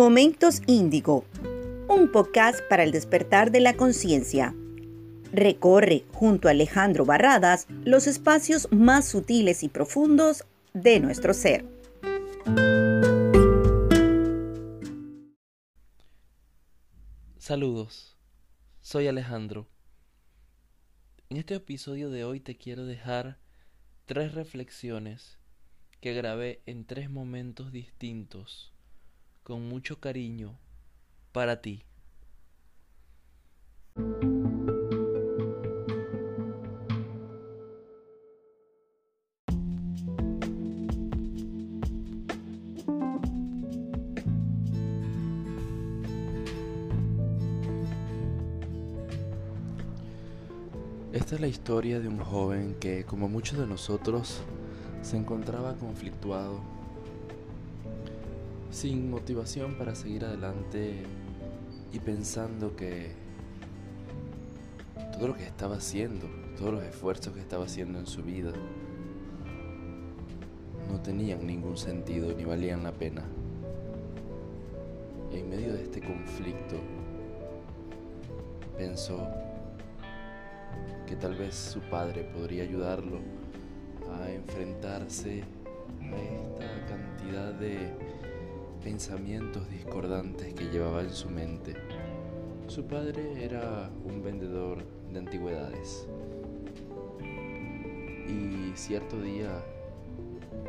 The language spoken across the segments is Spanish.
Momentos Índigo, un podcast para el despertar de la conciencia. Recorre junto a Alejandro Barradas los espacios más sutiles y profundos de nuestro ser. Saludos, soy Alejandro. En este episodio de hoy te quiero dejar tres reflexiones que grabé en tres momentos distintos con mucho cariño para ti. Esta es la historia de un joven que, como muchos de nosotros, se encontraba conflictuado sin motivación para seguir adelante y pensando que todo lo que estaba haciendo, todos los esfuerzos que estaba haciendo en su vida, no tenían ningún sentido ni valían la pena. En medio de este conflicto, pensó que tal vez su padre podría ayudarlo a enfrentarse a esta cantidad de pensamientos discordantes que llevaba en su mente. Su padre era un vendedor de antigüedades y cierto día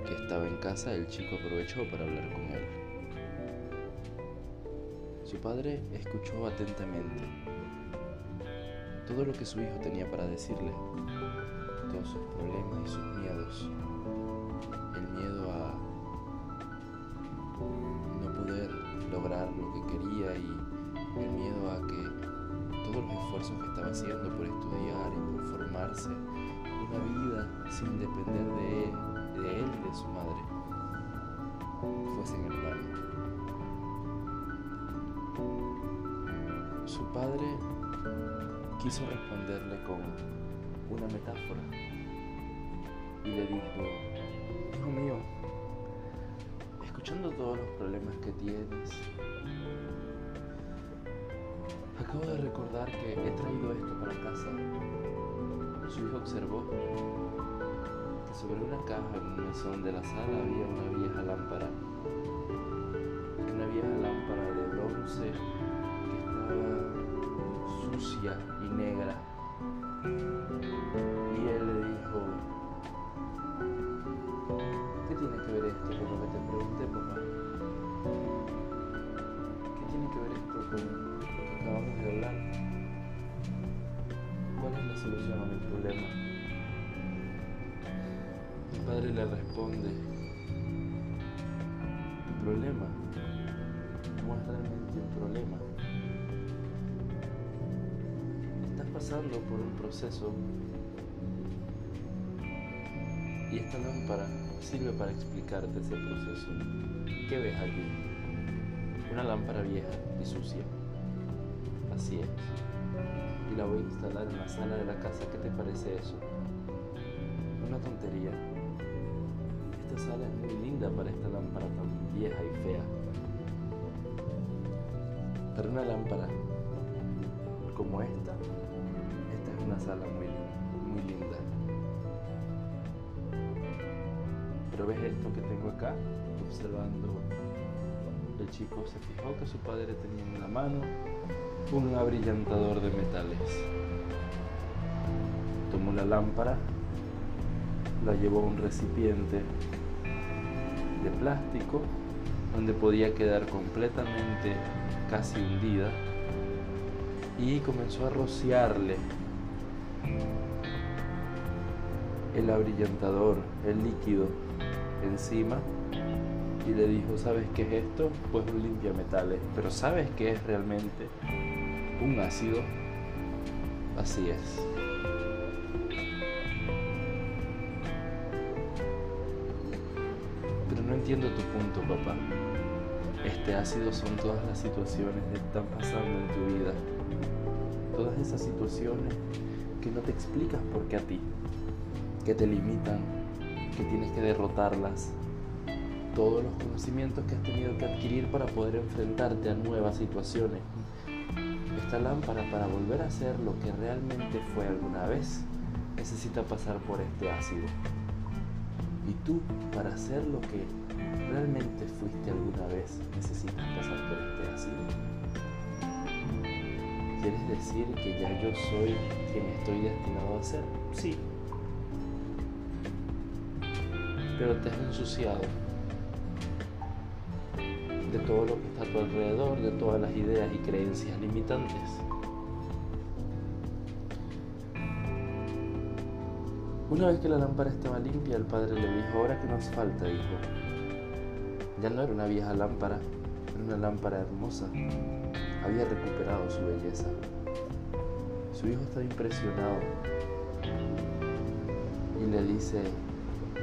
que estaba en casa el chico aprovechó para hablar con él. Su padre escuchó atentamente todo lo que su hijo tenía para decirle, todos sus problemas y sus miedos, el miedo a lograr lo que quería y el miedo a que todos los esfuerzos que estaba haciendo por estudiar y por formarse una vida sin depender de él, de él y de su madre fuesen en vano. Su padre quiso responderle con una metáfora y le dijo, hijo mío, escuchando todos los problemas que tienes, acabo de recordar que he traído esto para casa. Su hijo observó que sobre una caja en un mesón de la sala había una vieja lámpara. Una vieja lámpara de bronce que estaba sucia y negra. Tiene que ver esto con lo que acabamos de hablar? ¿Cuál es la solución a mi problema? Mi padre le responde, tu problema no es realmente un problema. Estás pasando por un proceso y esta lámpara sirve para explicarte ese proceso. ¿Qué ves aquí? Una lámpara vieja y sucia. Así es. Y la voy a instalar en la sala de la casa. ¿Qué te parece eso? Una tontería. Esta sala es muy linda para esta lámpara tan vieja y fea. Pero una lámpara como esta, esta es una sala muy, muy linda. Pero ves esto que tengo acá, observando. El chico se fijó que su padre tenía en la mano un abrillantador de metales. Tomó la lámpara, la llevó a un recipiente de plástico donde podía quedar completamente casi hundida y comenzó a rociarle el abrillantador, el líquido encima y le dijo, ¿sabes qué es esto? Pues un limpiametales. Pero ¿sabes qué es realmente un ácido? Así es. Pero no entiendo tu punto, papá. Este ácido son todas las situaciones que están pasando en tu vida. Todas esas situaciones que no te explicas por qué a ti, que te limitan, que tienes que derrotarlas, todos los conocimientos que has tenido que adquirir para poder enfrentarte a nuevas situaciones. Esta lámpara para volver a ser lo que realmente fue alguna vez necesita pasar por este ácido. Y tú, para ser lo que realmente fuiste alguna vez, necesitas pasar por este ácido. ¿Quieres decir que ya yo soy quien estoy destinado a ser? Sí. Pero te has ensuciado de todo lo que está a tu alrededor, de todas las ideas y creencias limitantes. Una vez que la lámpara estaba limpia, el padre le dijo, ahora que nos falta, hijo. Ya no era una vieja lámpara, era una lámpara hermosa. Había recuperado su belleza. Su hijo estaba impresionado y le dice,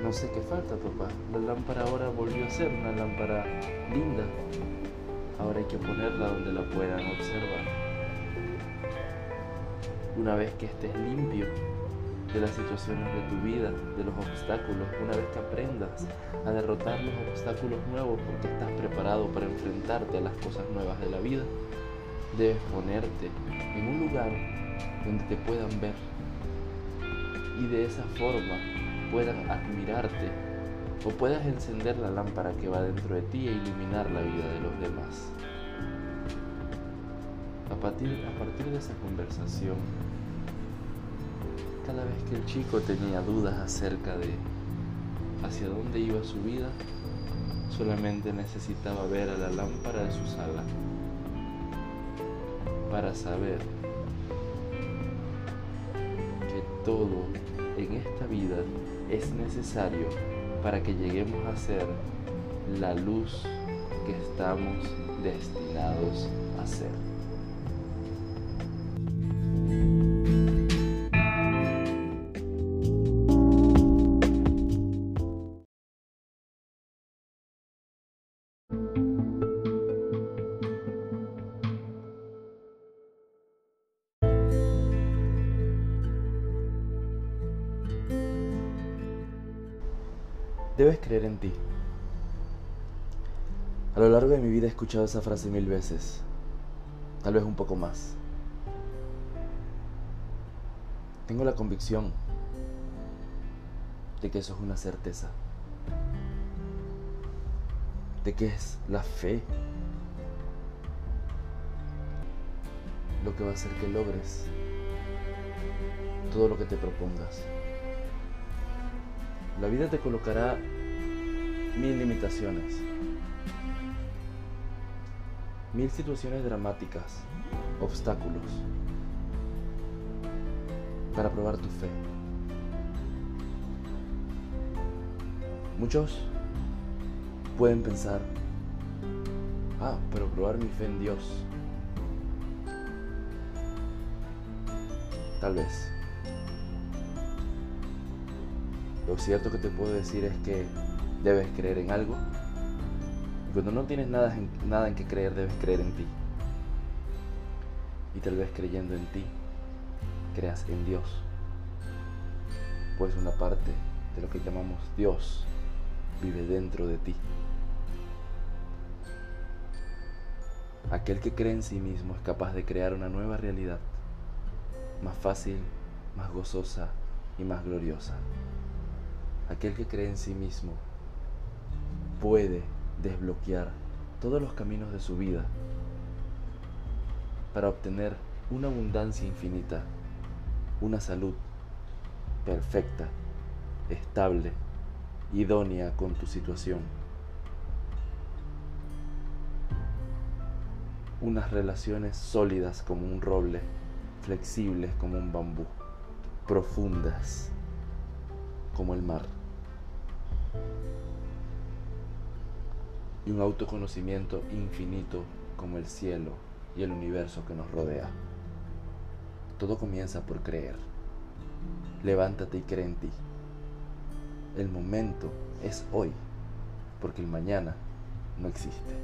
no sé qué falta, papá. La lámpara ahora volvió a ser una lámpara linda. Ahora hay que ponerla donde la puedan observar. Una vez que estés limpio de las situaciones de tu vida, de los obstáculos, una vez que aprendas a derrotar los obstáculos nuevos porque estás preparado para enfrentarte a las cosas nuevas de la vida, debes ponerte en un lugar donde te puedan ver y de esa forma puedan admirarte o puedas encender la lámpara que va dentro de ti e iluminar la vida de los demás. A partir, a partir de esa conversación, cada vez que el chico tenía dudas acerca de hacia dónde iba su vida, solamente necesitaba ver a la lámpara de su sala para saber que todo en esta vida es necesario para que lleguemos a ser la luz que estamos destinados a ser. Debes creer en ti. A lo largo de mi vida he escuchado esa frase mil veces, tal vez un poco más. Tengo la convicción de que eso es una certeza, de que es la fe lo que va a hacer que logres todo lo que te propongas. La vida te colocará mil limitaciones, mil situaciones dramáticas, obstáculos, para probar tu fe. Muchos pueden pensar, ah, pero probar mi fe en Dios. Tal vez. Lo cierto que te puedo decir es que debes creer en algo. Y cuando no tienes nada en, nada en que creer, debes creer en ti. Y tal vez creyendo en ti, creas en Dios. Pues una parte de lo que llamamos Dios vive dentro de ti. Aquel que cree en sí mismo es capaz de crear una nueva realidad, más fácil, más gozosa y más gloriosa aquel que cree en sí mismo puede desbloquear todos los caminos de su vida para obtener una abundancia infinita, una salud perfecta, estable, idónea con tu situación. Unas relaciones sólidas como un roble, flexibles como un bambú, profundas como el mar. Y un autoconocimiento infinito como el cielo y el universo que nos rodea. Todo comienza por creer. Levántate y cree en ti. El momento es hoy, porque el mañana no existe.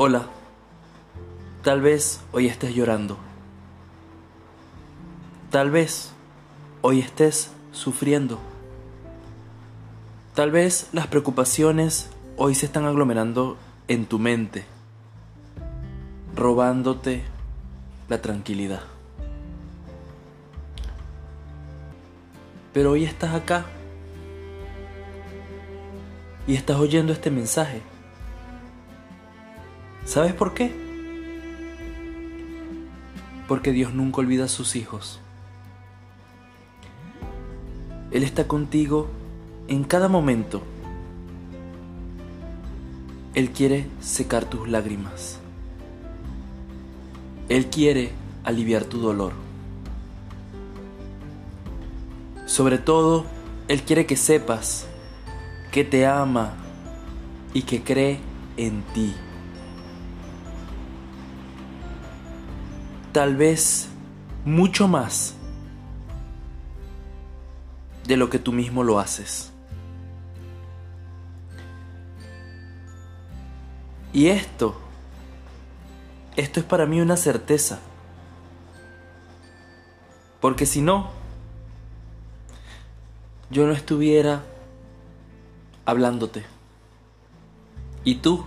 Hola, tal vez hoy estés llorando. Tal vez hoy estés sufriendo. Tal vez las preocupaciones hoy se están aglomerando en tu mente, robándote la tranquilidad. Pero hoy estás acá y estás oyendo este mensaje. ¿Sabes por qué? Porque Dios nunca olvida a sus hijos. Él está contigo en cada momento. Él quiere secar tus lágrimas. Él quiere aliviar tu dolor. Sobre todo, Él quiere que sepas que te ama y que cree en ti. Tal vez mucho más de lo que tú mismo lo haces. Y esto, esto es para mí una certeza. Porque si no, yo no estuviera hablándote. Y tú,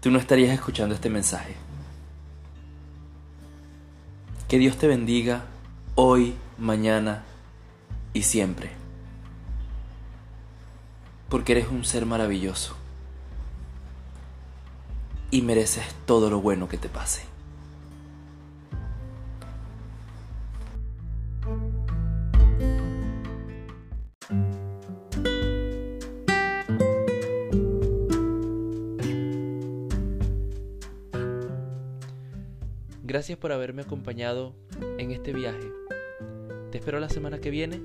tú no estarías escuchando este mensaje. Que Dios te bendiga hoy, mañana y siempre. Porque eres un ser maravilloso. Y mereces todo lo bueno que te pase. Gracias por haberme acompañado en este viaje. Te espero la semana que viene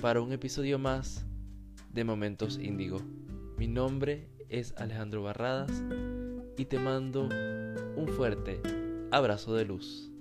para un episodio más de Momentos Índigo. Mi nombre es Alejandro Barradas y te mando un fuerte abrazo de luz.